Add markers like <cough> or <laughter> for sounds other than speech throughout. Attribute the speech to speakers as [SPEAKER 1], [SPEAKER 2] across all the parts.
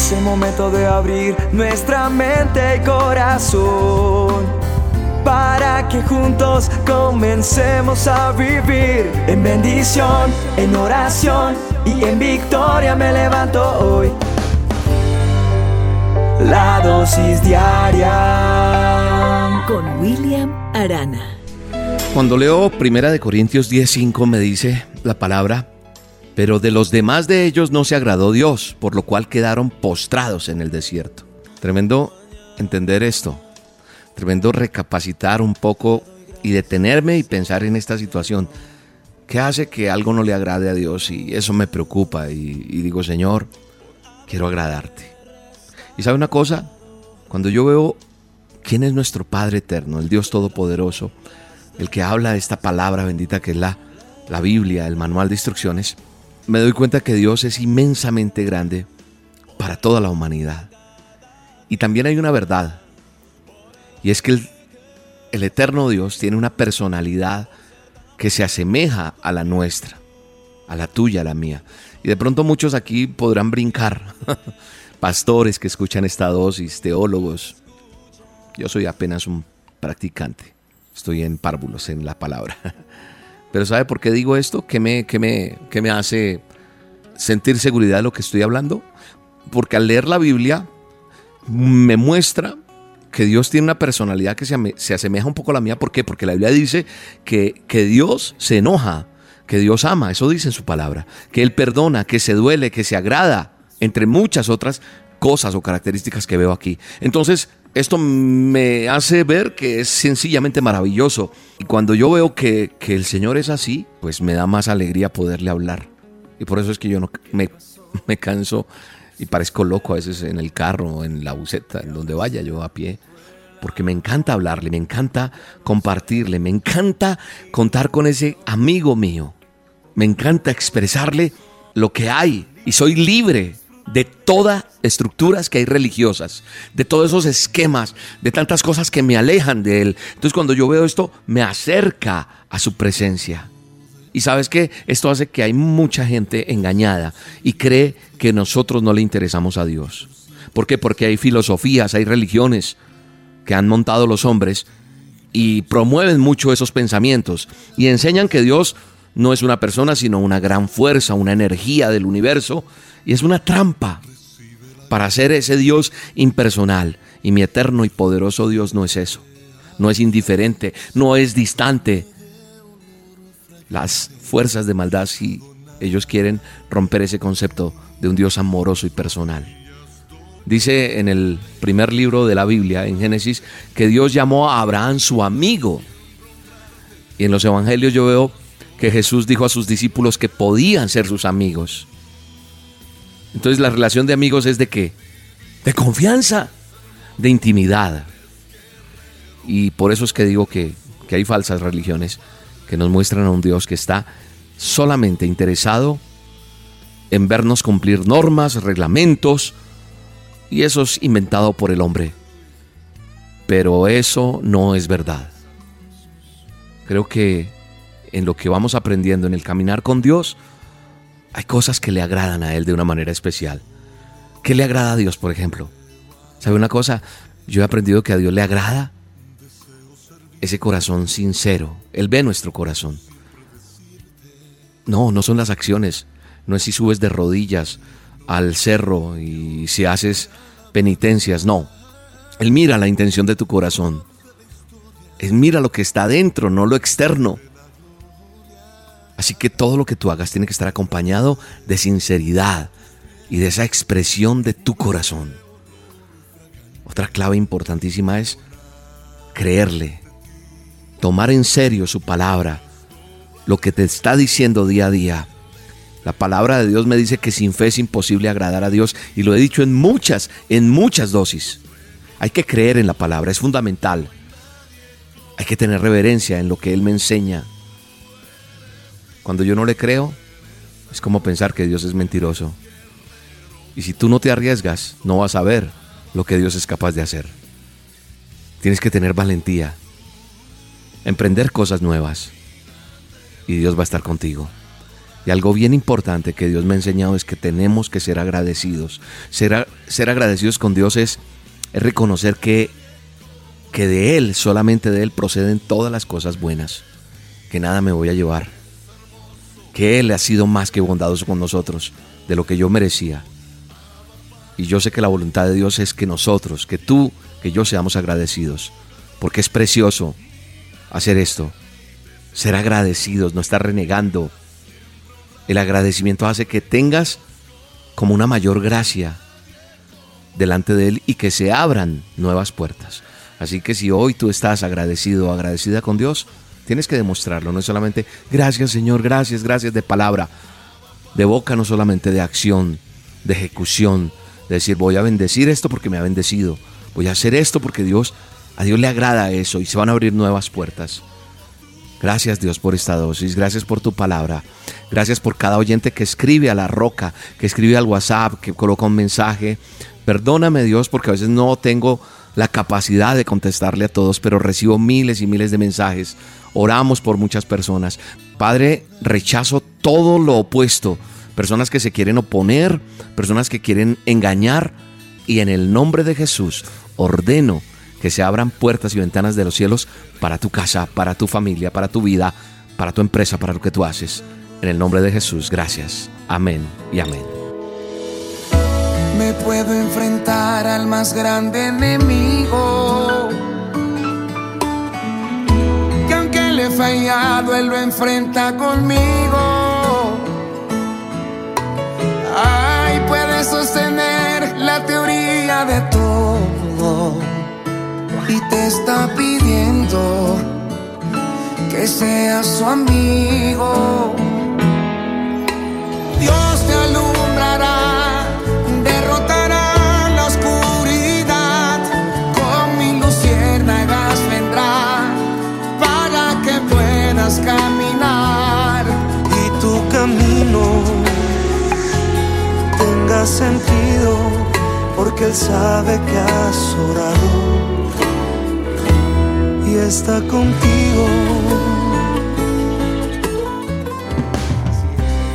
[SPEAKER 1] Es el momento de abrir nuestra mente y corazón para que juntos comencemos a vivir en bendición, en oración y en victoria me levanto hoy. La dosis diaria
[SPEAKER 2] con William Arana.
[SPEAKER 3] Cuando leo Primera de Corintios 10:5 me dice la palabra pero de los demás de ellos no se agradó Dios, por lo cual quedaron postrados en el desierto. Tremendo entender esto, tremendo recapacitar un poco y detenerme y pensar en esta situación. ¿Qué hace que algo no le agrade a Dios? Y eso me preocupa y, digo, Señor, quiero agradarte. ¿Y sabe una cosa? Cuando yo veo quién es nuestro Padre eterno, el Dios Todopoderoso, el que habla esta palabra bendita que es la, la Biblia, el manual de instrucciones, me doy cuenta que Dios es inmensamente grande para toda la humanidad. Y también hay una verdad, y es que el, eterno Dios tiene una personalidad que se asemeja a la nuestra, a la tuya, a la mía. Y de pronto muchos aquí podrán brincar, <laughs> pastores que escuchan esta dosis, teólogos. Yo soy apenas un practicante, estoy en párvulos en la palabra. <laughs> Pero ¿sabe por qué digo esto? ¿Qué me, me, me hace sentir seguridad de lo que estoy hablando? Porque al leer la Biblia me muestra que Dios tiene una personalidad que se, se, asemeja un poco a la mía. ¿Por qué? Porque la Biblia dice que, que Dios se enoja, que Dios ama, eso dice en su palabra, que Él perdona, que se duele, que se agrada, entre muchas otras cosas o características que veo aquí. Entonces, esto me hace ver que es sencillamente maravilloso. Y cuando yo veo que, el Señor es así, pues me da más alegría poderle hablar. Y por eso es que yo no me, me canso y parezco loco a veces en el carro, en la buceta, en donde vaya yo a pie. Porque me encanta hablarle, me encanta compartirle, me encanta contar con ese amigo mío. Me encanta expresarle lo que hay y soy libre de todas estructuras que hay religiosas, de todos esos esquemas, de tantas cosas que me alejan de Él. Entonces cuando yo veo esto, me acerca a su presencia. Y sabes que esto hace que hay mucha gente engañada y cree que nosotros no le interesamos a Dios. ¿Por qué? Porque hay filosofías, hay religiones que han montado los hombres y promueven mucho esos pensamientos y enseñan que Dios no es una persona, sino una gran fuerza, una energía del universo y es una trampa para ser ese Dios impersonal. Y mi eterno y poderoso Dios no es eso. No es indiferente, no es distante. Las fuerzas de maldad, si ellos quieren romper ese concepto de un Dios amoroso y personal. Dice en el primer libro de la Biblia, en Génesis, que Dios llamó a Abraham su amigo. Y en los evangelios yo veo que Jesús dijo a sus discípulos que podían ser sus amigos. Entonces la relación de amigos es de qué? De confianza, de intimidad. Y por eso es que digo que, que hay falsas religiones que nos muestran a un Dios que está solamente interesado en vernos cumplir normas, reglamentos, y eso es inventado por el hombre. Pero eso no es verdad. Creo que en lo que vamos aprendiendo en el caminar con Dios, hay cosas que le agradan a Él de una manera especial. ¿Qué le agrada a Dios, por ejemplo? ¿Sabe una cosa? Yo he aprendido que a Dios le agrada ese corazón sincero. Él ve nuestro corazón. No, no son las acciones. No es si subes de rodillas al cerro y si haces penitencias. No. Él mira la intención de tu corazón. Él mira lo que está dentro, no lo externo. Así que todo lo que tú hagas tiene que estar acompañado de sinceridad y de esa expresión de tu corazón. Otra clave importantísima es creerle, tomar en serio su palabra, lo que te está diciendo día a día. La palabra de Dios me dice que sin fe es imposible agradar a Dios y lo he dicho en muchas, en muchas dosis. Hay que creer en la palabra, es fundamental. Hay que tener reverencia en lo que Él me enseña. Cuando yo no le creo, es como pensar que Dios es mentiroso. Y si tú no te arriesgas, no vas a ver lo que Dios es capaz de hacer. Tienes que tener valentía, emprender cosas nuevas y Dios va a estar contigo. Y algo bien importante que Dios me ha enseñado es que tenemos que ser agradecidos. Ser, agradecidos con Dios es, es reconocer que, que de Él, solamente de Él, proceden todas las cosas buenas, que nada me voy a llevar, que Él ha sido más que bondadoso con nosotros, de lo que yo merecía. Y yo sé que la voluntad de Dios es que nosotros, que tú, que yo seamos agradecidos, porque es precioso hacer esto, ser agradecidos, no estar renegando. El agradecimiento hace que tengas como una mayor gracia delante de Él y que se abran nuevas puertas. Así que si hoy tú estás agradecido o agradecida con Dios, tienes que demostrarlo, no es solamente gracias Señor, gracias, gracias de palabra, de boca, no solamente de acción, de ejecución, de decir voy a bendecir esto porque me ha bendecido, voy a hacer esto porque Dios, a Dios le agrada eso y se van a abrir nuevas puertas. Gracias Dios por esta dosis, gracias por tu palabra, gracias por cada oyente que escribe a la roca, que escribe al WhatsApp, que coloca un mensaje. Perdóname Dios porque a veces no tengo la capacidad de contestarle a todos, pero recibo miles y miles de mensajes. Oramos por muchas personas. Padre, rechazo todo lo opuesto. Personas que se quieren oponer, personas que quieren engañar. Y en el nombre de Jesús ordeno que se abran puertas y ventanas de los cielos para tu casa, para tu familia, para tu vida, para tu empresa, para lo que tú haces. En el nombre de Jesús, gracias. Amén y amén.
[SPEAKER 1] Me puedo enfrentar al más grande enemigo. Que aunque le he fallado, él lo enfrenta conmigo. Ay, puede sostener la teoría de todo y te está pidiendo que seas su amigo.
[SPEAKER 4] Sentido, porque Él sabe que has orado y está contigo.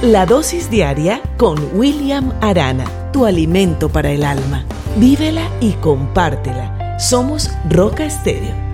[SPEAKER 2] La dosis diaria con William Arana, tu alimento para el alma. Vívela y compártela. Somos Roca Estéreo